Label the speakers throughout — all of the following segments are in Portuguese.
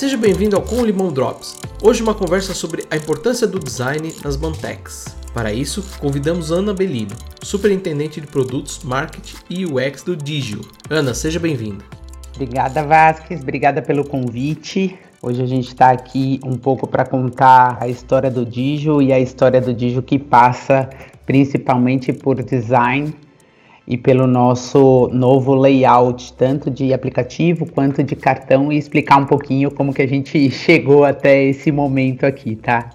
Speaker 1: Seja bem-vindo ao Com Limão Drops. Hoje uma conversa sobre a importância do design nas Bantecs. Para isso, convidamos Ana Belino, superintendente de produtos, marketing e UX do Digio. Ana, seja bem-vinda.
Speaker 2: Obrigada, Vasques. Obrigada pelo convite. Hoje a gente está aqui um pouco para contar a história do Digio e a história do Digio que passa principalmente por design e pelo nosso novo layout, tanto de aplicativo quanto de cartão, e explicar um pouquinho como que a gente chegou até esse momento aqui, tá?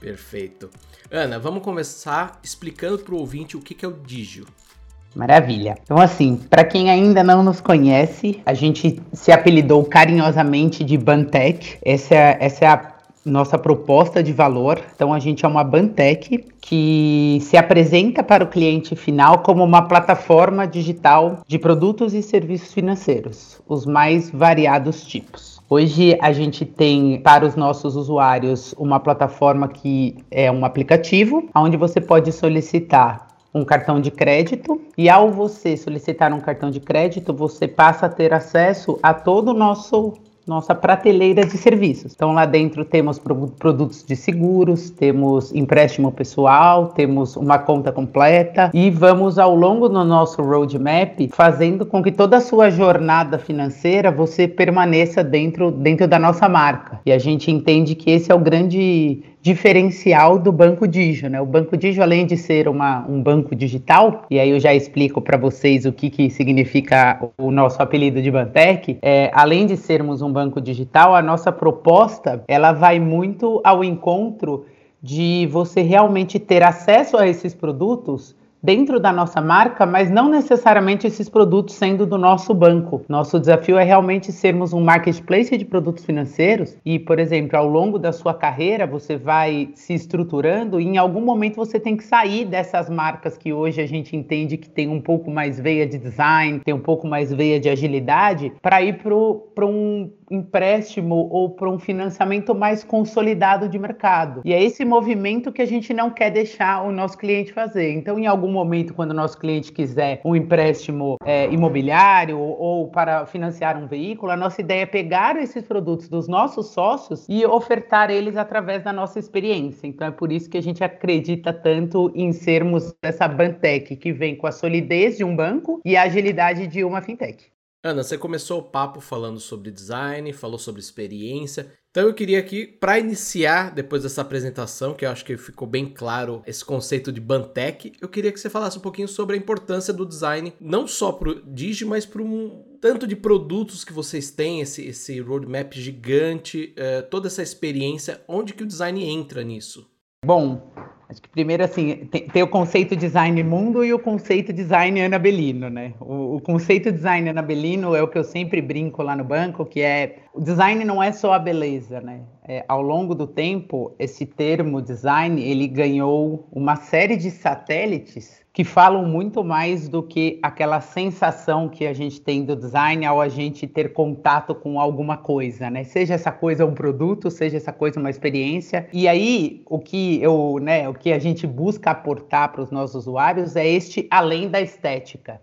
Speaker 1: Perfeito. Ana, vamos começar explicando para o ouvinte o que, que é o Digio.
Speaker 2: Maravilha. Então, assim, para quem ainda não nos conhece, a gente se apelidou carinhosamente de Bantec. Essa é, essa é a nossa proposta de valor. Então, a gente é uma Bantec que se apresenta para o cliente final como uma plataforma digital de produtos e serviços financeiros, os mais variados tipos. Hoje a gente tem para os nossos usuários uma plataforma que é um aplicativo, onde você pode solicitar um cartão de crédito e ao você solicitar um cartão de crédito, você passa a ter acesso a todo o nosso nossa prateleira de serviços. Então lá dentro temos produtos de seguros, temos empréstimo pessoal, temos uma conta completa e vamos ao longo do nosso roadmap fazendo com que toda a sua jornada financeira você permaneça dentro, dentro da nossa marca. E a gente entende que esse é o grande diferencial do Banco Digio, né? O Banco Digio, além de ser uma, um banco digital, e aí eu já explico para vocês o que, que significa o nosso apelido de Bantec, é, além de sermos um banco digital, a nossa proposta, ela vai muito ao encontro de você realmente ter acesso a esses produtos dentro da nossa marca, mas não necessariamente esses produtos sendo do nosso banco. Nosso desafio é realmente sermos um marketplace de produtos financeiros e, por exemplo, ao longo da sua carreira você vai se estruturando e em algum momento você tem que sair dessas marcas que hoje a gente entende que tem um pouco mais veia de design, tem um pouco mais veia de agilidade, para ir para um empréstimo ou para um financiamento mais consolidado de mercado. E é esse movimento que a gente não quer deixar o nosso cliente fazer. Então, em algum momento, quando o nosso cliente quiser um empréstimo é, imobiliário ou para financiar um veículo, a nossa ideia é pegar esses produtos dos nossos sócios e ofertar eles através da nossa experiência. Então, é por isso que a gente acredita tanto em sermos essa Bantec que vem com a solidez de um banco e a agilidade de uma fintech.
Speaker 1: Ana, você começou o papo falando sobre design, falou sobre experiência. Então eu queria aqui, para iniciar, depois dessa apresentação, que eu acho que ficou bem claro esse conceito de Bantec, eu queria que você falasse um pouquinho sobre a importância do design, não só para o Digi, mas para um tanto de produtos que vocês têm, esse, esse roadmap gigante, uh, toda essa experiência, onde que o design entra nisso?
Speaker 2: Bom, Acho que primeiro, assim, tem, tem, o conceito design mundo e o conceito design Ana Belino, né? O, o, conceito design Ana Belino é o que eu sempre brinco lá no banco, que é o design não é só a beleza, né? É, ao longo do tempo, esse termo design, ele ganhou uma série de satélites que falam muito mais do que aquela sensação que a gente tem do design ao a gente ter contato com alguma coisa, né? Seja essa coisa um produto, seja essa coisa uma experiência. E aí, o que eu, né, o que a gente busca aportar para os nossos usuários é este além da estética,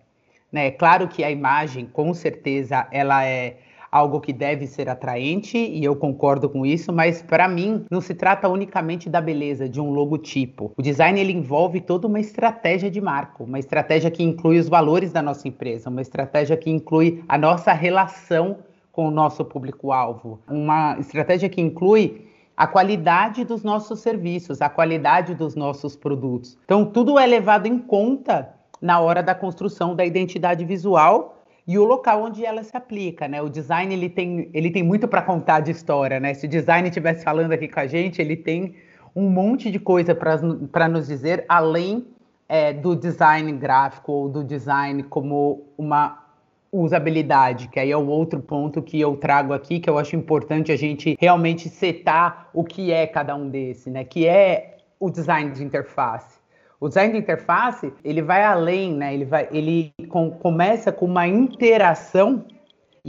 Speaker 2: né? Claro que a imagem, com certeza, ela é algo que deve ser atraente e eu concordo com isso, mas para mim não se trata unicamente da beleza de um logotipo. O design ele envolve toda uma estratégia de marca, uma estratégia que inclui os valores da nossa empresa, uma estratégia que inclui a nossa relação com o nosso público-alvo, uma estratégia que inclui a qualidade dos nossos serviços, a qualidade dos nossos produtos. Então, tudo é levado em conta na hora da construção da identidade visual e o local onde ela se aplica, né? O design ele tem, ele tem muito para contar de história, né? Se o design estivesse falando aqui com a gente, ele tem um monte de coisa para nos dizer, além é, do design gráfico ou do design como uma usabilidade, que aí é o outro ponto que eu trago aqui, que eu acho importante a gente realmente setar o que é cada um desse, né? Que é o design de interface. O design de interface, ele vai além, né? Ele, vai, ele com, começa com uma interação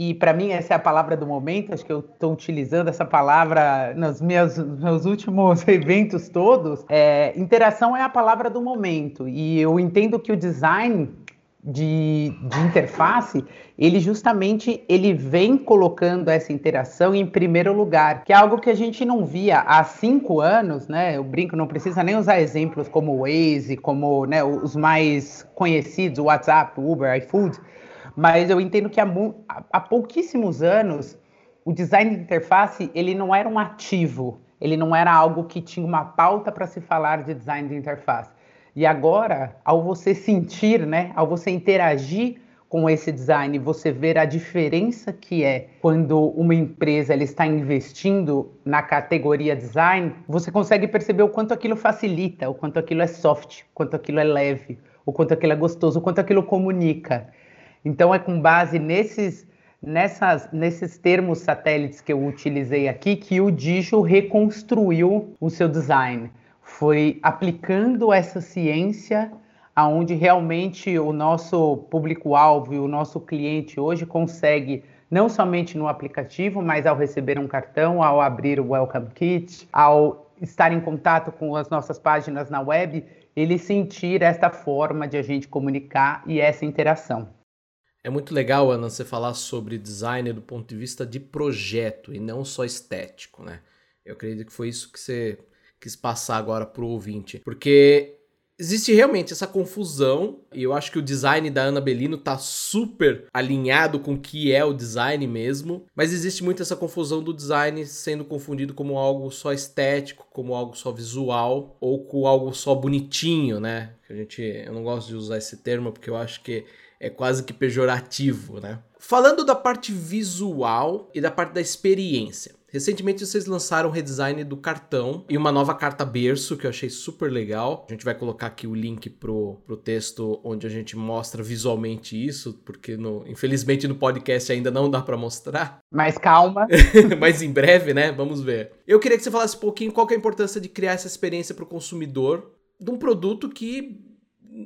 Speaker 2: e para mim essa é a palavra do momento, acho que eu estou utilizando essa palavra nos meus, meus últimos eventos todos. É, interação é a palavra do momento e eu entendo que o design de, de, interface, ele justamente ele vem colocando essa interação em primeiro lugar, que é algo que a gente não via há cinco anos, né? Eu brinco, não precisa nem usar exemplos como o Waze, como né, os mais conhecidos, WhatsApp, Uber, iFood, mas eu entendo que há, há pouquíssimos anos o design de interface ele não era um ativo, ele não era algo que tinha uma pauta para se falar de design de interface. E agora, ao você sentir, né, ao você interagir com esse design, você ver a diferença que é quando uma empresa ela está investindo na categoria design, você consegue perceber o quanto aquilo facilita, o quanto aquilo é soft, o quanto aquilo é leve, o quanto aquilo é gostoso, o quanto aquilo comunica. Então é com base nesses nessas, nesses termos satélites que eu utilizei aqui que o Digio reconstruiu o seu design. Foi aplicando essa ciência aonde realmente o nosso público-alvo e o nosso cliente hoje consegue não somente no aplicativo, mas ao receber um cartão, ao abrir o Welcome Kit, ao estar em contato com as nossas páginas na web, ele sentir esta forma de a gente comunicar e essa interação.
Speaker 1: É muito legal, Ana, você falar sobre design do ponto de vista de projeto e não só estético, né? Eu acredito que foi isso que você quis passar agora pro ouvinte. Porque existe realmente essa confusão, e eu acho que o design da Ana Bellino tá super alinhado com o que é o design mesmo, mas existe muito essa confusão do design sendo confundido como algo só estético, como algo só visual, ou com algo só bonitinho, né? A gente, eu não gosto de usar esse termo porque eu acho que é quase que pejorativo, né? Falando da parte visual e da parte da experiência. Recentemente vocês lançaram o redesign do cartão e uma nova carta berço que eu achei super legal. A gente vai colocar aqui o link pro, pro texto onde a gente mostra visualmente isso, porque no, infelizmente no podcast ainda não dá para mostrar.
Speaker 2: Mas calma.
Speaker 1: Mas em breve, né? Vamos ver. Eu queria que você falasse um pouquinho qual é a importância de criar essa experiência para o consumidor de um produto que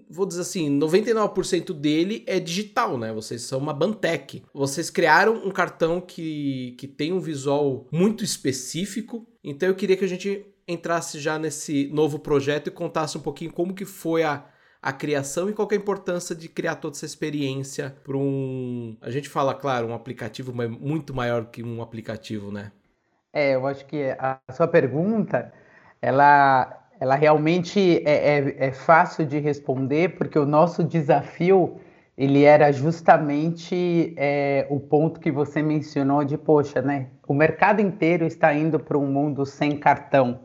Speaker 1: vou dizer assim, 99% dele é digital, né? Vocês são uma Bantec. Vocês criaram um cartão que, que tem um visual muito específico. Então eu queria que a gente entrasse já nesse novo projeto e contasse um pouquinho como que foi a, a criação e qual é a importância de criar toda essa experiência para um. A gente fala, claro, um aplicativo mas muito maior que um aplicativo, né?
Speaker 2: É, eu acho que a sua pergunta ela ela realmente é, é, é, fácil de responder, porque o nosso desafio ele era justamente é, o ponto que você mencionou de, poxa, né? O mercado inteiro está indo para um mundo sem cartão.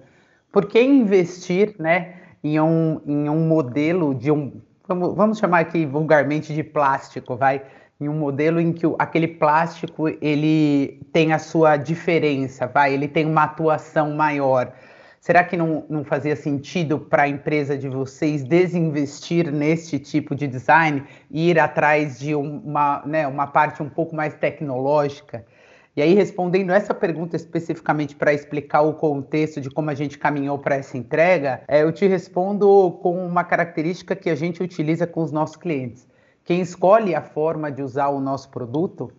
Speaker 2: Por que investir, né, em um, em um modelo de um, vamos, vamos chamar aqui vulgarmente de plástico, vai? Em um modelo em que o, aquele plástico ele tem a sua diferença, vai? Ele tem uma atuação maior. Será que não, não fazia sentido para a empresa de vocês desinvestir neste tipo de design e ir atrás de uma, né, uma parte um pouco mais tecnológica? E aí, respondendo essa pergunta especificamente para explicar o contexto de como a gente caminhou para essa entrega, é, eu te respondo com uma característica que a gente utiliza com os nossos clientes. Quem escolhe a forma de usar o nosso produto,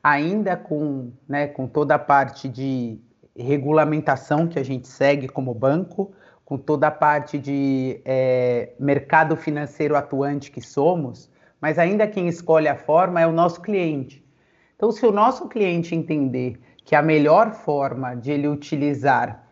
Speaker 2: ainda com, né, com toda a parte de regulamentação que a gente segue como banco, com toda a parte de é, mercado financeiro atuante que somos, mas ainda quem escolhe a forma é o nosso cliente. Então, se o nosso cliente entender que a melhor forma de ele utilizar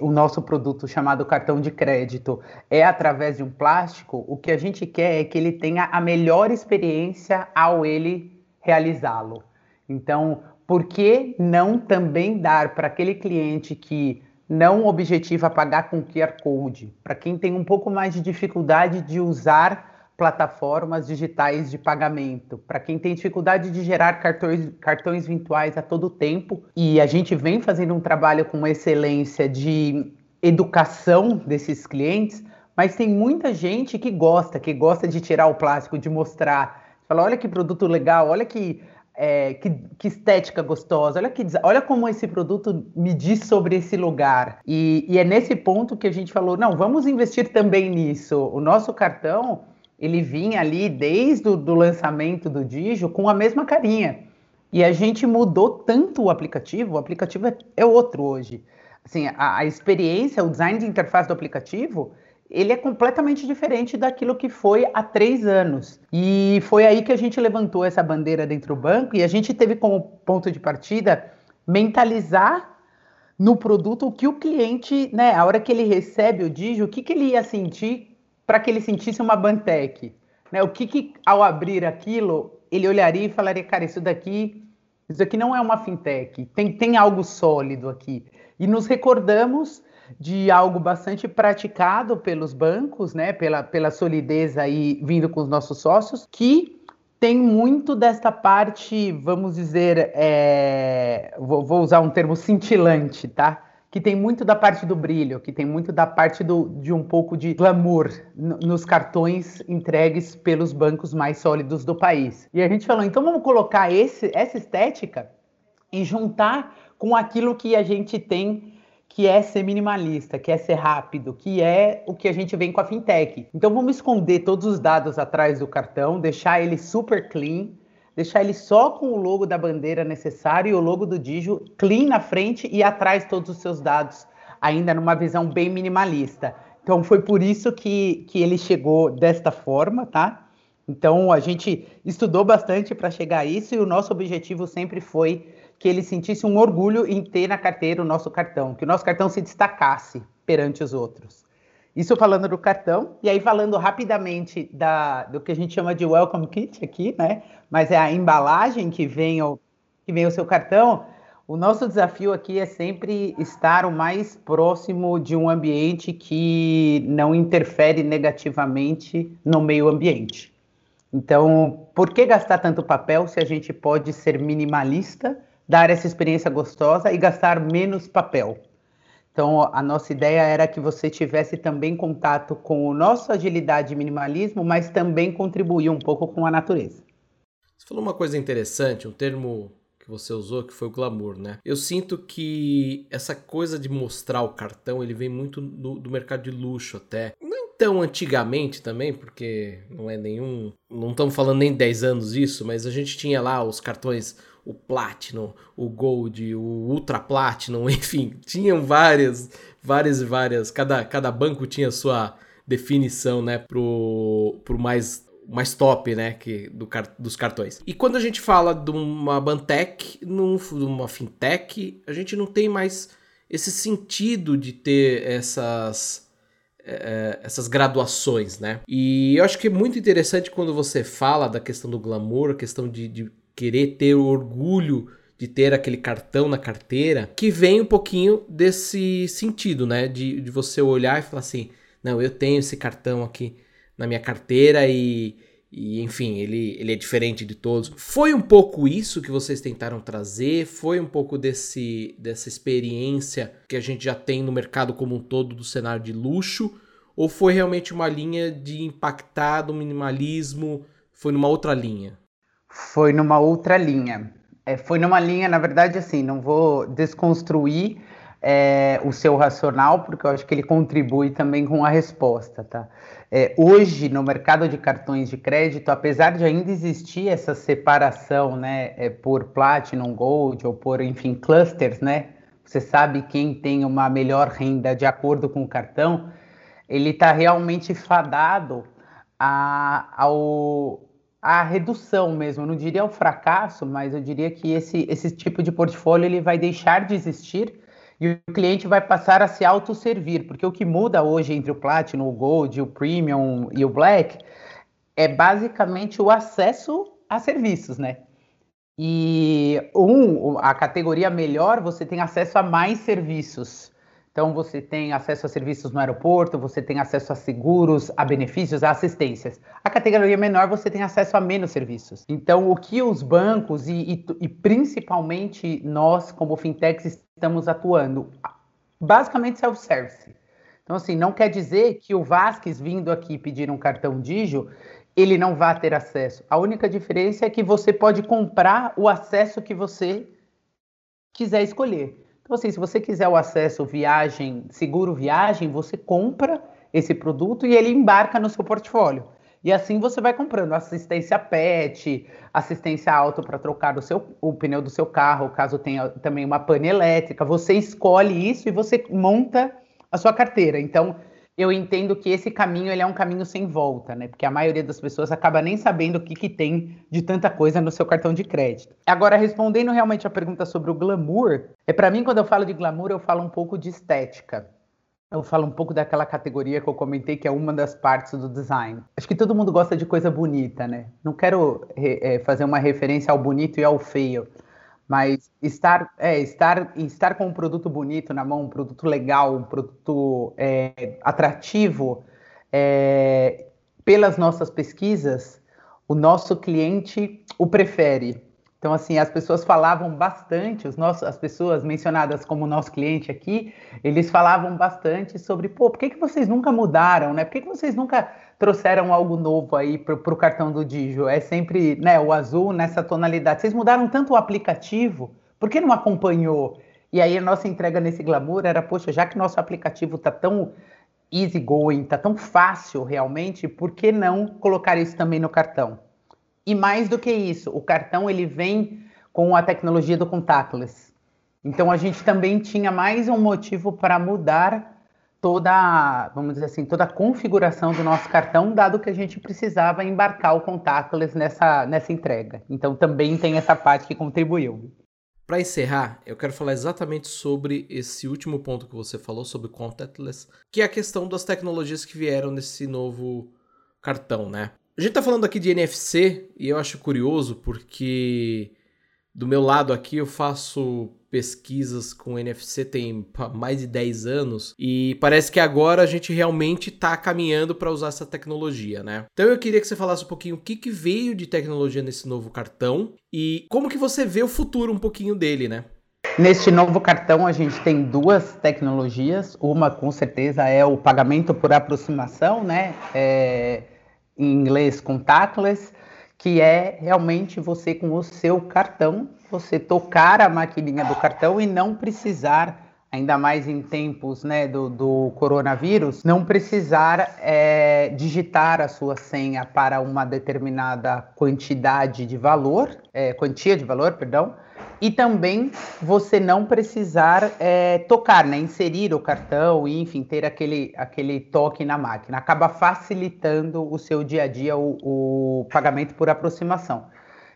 Speaker 2: o nosso produto chamado cartão de crédito é através de um plástico, o que a gente quer é que ele tenha a melhor experiência ao ele realizá-lo. Então, por que não também dar para aquele cliente que não objetiva pagar com QR Code, para quem tem um pouco mais de dificuldade de usar plataformas digitais de pagamento, para quem tem dificuldade de gerar cartões, cartões virtuais a todo tempo, e a gente vem fazendo um trabalho com excelência de educação desses clientes, mas tem muita gente que gosta, que gosta de tirar o plástico, de mostrar, fala, olha que produto legal, olha que é, que, que, estética gostosa, olha, que, olha como esse produto me diz sobre esse lugar. E, e, é nesse ponto que a gente falou, não, vamos investir também nisso. O nosso cartão, ele vinha ali desde o lançamento do Digio com a mesma carinha. E a gente mudou tanto o aplicativo, o aplicativo é, é outro hoje. Assim, a, a experiência, o design de interface do aplicativo, ele é completamente diferente daquilo que foi há três anos. E foi aí que a gente levantou essa bandeira dentro do banco e a gente teve como ponto de partida mentalizar no produto o que o cliente, né, a hora que ele recebe o Digio, o que, que ele ia sentir para que ele sentisse uma Bantec. Né? O que, que, ao abrir aquilo, ele olharia e falaria, cara, isso daqui, isso daqui não é uma fintech, tem, tem algo sólido aqui. E nos recordamos de algo bastante praticado pelos bancos, né, pela, pela solidez aí vindo com os nossos sócios, que tem muito desta parte, vamos dizer, é, vou, vou, usar um termo cintilante, tá? Que tem muito da parte do brilho, que tem muito da parte do, de um pouco de glamour nos cartões entregues pelos bancos mais sólidos do país. E a gente falou, então vamos colocar esse, essa estética e juntar com aquilo que a gente tem que é ser minimalista, que é ser rápido, que é o que a gente vem com a fintech. Então vamos esconder todos os dados atrás do cartão, deixar ele super clean, deixar ele só com o logo da bandeira necessário e o logo do Digio clean na frente e atrás todos os seus dados, ainda numa visão bem minimalista. Então foi por isso que, que ele chegou desta forma, tá? Então a gente estudou bastante para chegar a isso e o nosso objetivo sempre foi que ele sentisse um orgulho em ter na carteira o nosso cartão, que o nosso cartão se destacasse perante os outros. Isso falando do cartão, e aí falando rapidamente da, do que a gente chama de welcome kit aqui, né? Mas é a embalagem que vem o, que vem o seu cartão. O nosso desafio aqui é sempre estar o mais próximo de um ambiente que não interfere negativamente no meio ambiente. Então, por que gastar tanto papel se a gente pode ser minimalista dar essa experiência gostosa e gastar menos papel. Então, a nossa ideia era que você tivesse também contato com o nosso agilidade e minimalismo, mas também contribuir um pouco com a natureza.
Speaker 1: Você falou uma coisa interessante, um termo que você usou, que foi o glamour, né? Eu sinto que essa coisa de mostrar o cartão, ele vem muito do, do mercado de luxo até. Não tão antigamente também, porque não é nenhum... Não estamos falando nem 10 anos isso, mas a gente tinha lá os cartões o Platinum, o Gold, o Ultra Platinum, enfim, tinham várias, várias e várias. Cada, cada banco tinha sua definição, né, pro, pro mais mais top, né, que do, dos cartões. E quando a gente fala de uma Bantec, num, de uma fintech, a gente não tem mais esse sentido de ter essas é, essas graduações, né? E eu acho que é muito interessante quando você fala da questão do glamour, a questão de, de querer ter o orgulho de ter aquele cartão na carteira, que vem um pouquinho desse sentido, né? De, de você olhar e falar assim: não, eu tenho esse cartão aqui na minha carteira e, e enfim, ele, ele é diferente de todos. Foi um pouco isso que vocês tentaram trazer? Foi um pouco desse, dessa experiência que a gente já tem no mercado como um todo do cenário de luxo? Ou foi realmente uma linha de impactar do minimalismo? Foi numa outra linha?
Speaker 2: Foi numa outra linha. É, foi numa linha, na verdade, assim, não vou desconstruir é, o seu racional, porque eu acho que ele contribui também com a resposta, tá? É, hoje, no mercado de cartões de crédito, apesar de ainda existir essa separação, né, é, por Platinum, Gold ou por, enfim, clusters, né? Você sabe quem tem uma melhor renda de acordo com o cartão, ele está realmente fadado a, ao, a redução mesmo, eu não diria o fracasso, mas eu diria que esse, esse tipo de portfólio ele vai deixar de existir e o cliente vai passar a se autosservir, porque o que muda hoje entre o Platinum, o Gold, o Premium e o Black é basicamente o acesso a serviços, né? E um, a categoria melhor, você tem acesso a mais serviços. Então, você tem acesso a serviços no aeroporto, você tem acesso a seguros, a benefícios, a assistências. A categoria menor, você tem acesso a menos serviços. Então, o que os bancos e, e, e principalmente nós, como fintechs, estamos atuando? Basicamente, self-service. Então, assim, não quer dizer que o Vasquez vindo aqui pedir um cartão Digio, ele não vai ter acesso. A única diferença é que você pode comprar o acesso que você quiser escolher. Então, assim, se você quiser o acesso viagem, seguro viagem, você compra esse produto e ele embarca no seu portfólio. E assim você vai comprando assistência PET, assistência auto para trocar o, seu, o pneu do seu carro, caso tenha também uma pane elétrica. Você escolhe isso e você monta a sua carteira. Então, eu entendo que esse caminho ele é um caminho sem volta, né? Porque a maioria das pessoas acaba nem sabendo o que, que tem de tanta coisa no seu cartão de crédito. Agora, respondendo realmente a pergunta sobre o glamour, é para mim quando eu falo de glamour, eu falo um pouco de estética. Eu falo um pouco daquela categoria que eu comentei que é uma das partes do design. Acho que todo mundo gosta de coisa bonita, né? Não quero é, fazer uma referência ao bonito e ao feio, mas estar, é, estar, estar com um produto bonito na mão, um produto legal, um produto é, atrativo, é, pelas nossas pesquisas, o nosso cliente o prefere. Então, assim, as pessoas falavam bastante, os nossos, as pessoas mencionadas como nosso cliente aqui, eles falavam bastante sobre, pô, por que, que vocês nunca mudaram, né? Por que, que vocês nunca trouxeram algo novo aí para o cartão do Digio? É sempre né, o azul nessa tonalidade. Vocês mudaram tanto o aplicativo, por que não acompanhou? E aí a nossa entrega nesse glamour era, poxa, já que nosso aplicativo está tão easy going, está tão fácil realmente, por que não colocar isso também no cartão? E mais do que isso, o cartão ele vem com a tecnologia do contactless. Então a gente também tinha mais um motivo para mudar toda, vamos dizer assim, toda a configuração do nosso cartão, dado que a gente precisava embarcar o contactless nessa, nessa entrega. Então também tem essa parte que contribuiu.
Speaker 1: Para encerrar, eu quero falar exatamente sobre esse último ponto que você falou sobre contactless, que é a questão das tecnologias que vieram nesse novo cartão, né? A gente tá falando aqui de NFC e eu acho curioso porque do meu lado aqui eu faço pesquisas com NFC tem mais de 10 anos e parece que agora a gente realmente está caminhando para usar essa tecnologia, né? Então eu queria que você falasse um pouquinho o que, que veio de tecnologia nesse novo cartão e como que você vê o futuro um pouquinho dele, né?
Speaker 2: Neste novo cartão a gente tem duas tecnologias, uma com certeza é o pagamento por aproximação, né? É em inglês contactless, que é realmente você com o seu cartão, você tocar a maquininha do cartão e não precisar, ainda mais em tempos né, do, do coronavírus, não precisar é, digitar a sua senha para uma determinada quantidade de valor, é, quantia de valor, perdão, e também você não precisar é, tocar, né, inserir o cartão e, enfim, ter aquele, aquele toque na máquina. Acaba facilitando o seu dia a dia, o, o pagamento por aproximação.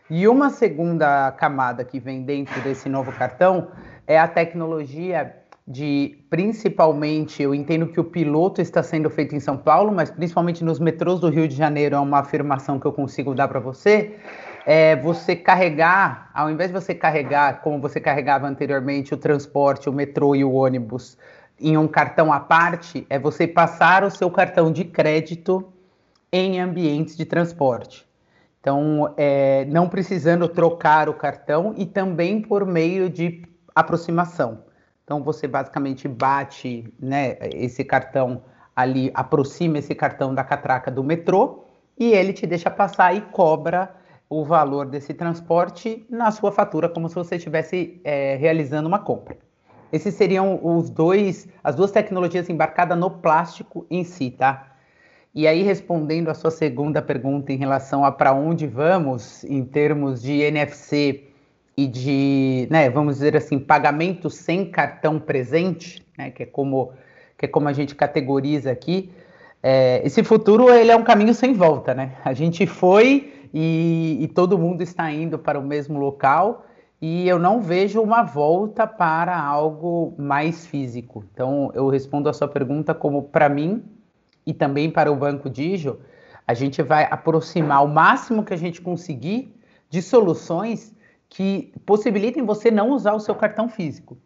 Speaker 2: E uma segunda camada que vem dentro desse novo cartão é a tecnologia de principalmente, eu entendo que o piloto está sendo feito em São Paulo, mas principalmente nos metrôs do Rio de Janeiro é uma afirmação que eu consigo dar para você, é você carregar, ao invés de você carregar, como você carregava anteriormente, o transporte, o metrô e o ônibus em um cartão à parte, é você passar o seu cartão de crédito em ambientes de transporte. Então, é, não precisando trocar o cartão e também por meio de aproximação. Então, você basicamente bate né, esse cartão ali, aproxima esse cartão da catraca do metrô e ele te deixa passar e cobra o valor desse transporte na sua fatura, como se você estivesse é, realizando uma compra. Esses seriam os dois, as duas tecnologias embarcadas no plástico em si, tá? E aí, respondendo a sua segunda pergunta em relação a para onde vamos em termos de NFC e de, né, vamos dizer assim, pagamento sem cartão presente, né, que é como que é como a gente categoriza aqui, é, esse futuro ele é um caminho sem volta, né? A gente foi e, e todo mundo está indo para o mesmo local e eu não vejo uma volta para algo mais físico. Então, eu respondo a sua pergunta como para mim e também para o Banco Digio, a gente vai aproximar o máximo que a gente conseguir de soluções que possibilitem você não usar o seu cartão físico.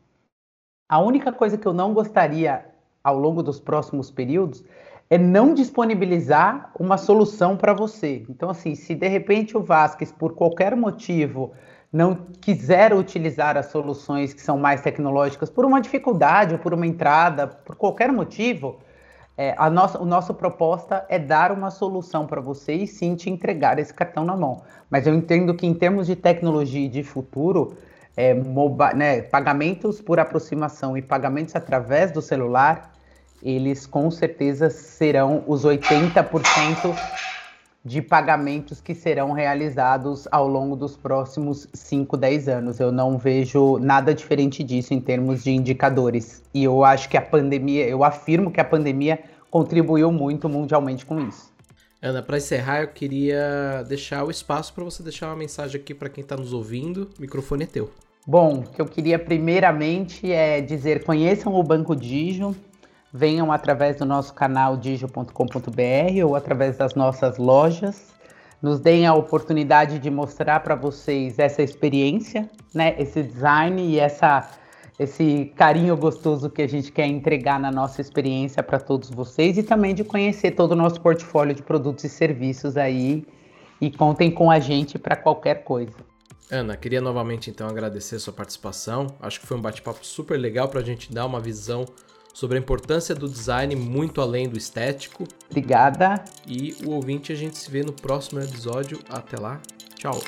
Speaker 2: A única coisa que eu não gostaria ao longo dos próximos períodos é não disponibilizar uma solução para você. Então, assim, se de repente o Vasquez, por qualquer motivo, não quiser utilizar as soluções que são mais tecnológicas por uma dificuldade ou por uma entrada, por qualquer motivo, é, a nossa, proposta é dar uma solução para você e sim te entregar esse cartão na mão. Mas eu entendo que em termos de tecnologia e de futuro, é, né, pagamentos por aproximação e pagamentos através do celular eles com certeza serão os 80% de pagamentos que serão realizados ao longo dos próximos 5, 10 anos. Eu não vejo nada diferente disso em termos de indicadores. E eu acho que a pandemia, eu afirmo que a pandemia contribuiu muito mundialmente com isso.
Speaker 1: Ana, para encerrar, eu queria deixar o espaço para você deixar uma mensagem aqui para quem está nos ouvindo. O microfone é teu.
Speaker 2: Bom, o que eu queria primeiramente é dizer: conheçam o Banco Digio, venham através do nosso canal digio.com.br ou através das nossas lojas. Nos deem a oportunidade de mostrar para vocês essa experiência, né, esse design e essa esse carinho gostoso que a gente quer entregar na nossa experiência para todos vocês e também de conhecer todo o nosso portfólio de produtos e serviços aí e contem com a gente para qualquer coisa.
Speaker 1: Ana, queria novamente então agradecer a sua participação. Acho que foi um bate-papo super legal para a gente dar uma visão sobre a importância do design muito além do estético.
Speaker 2: Obrigada.
Speaker 1: E o ouvinte a gente se vê no próximo episódio. Até lá. Tchau.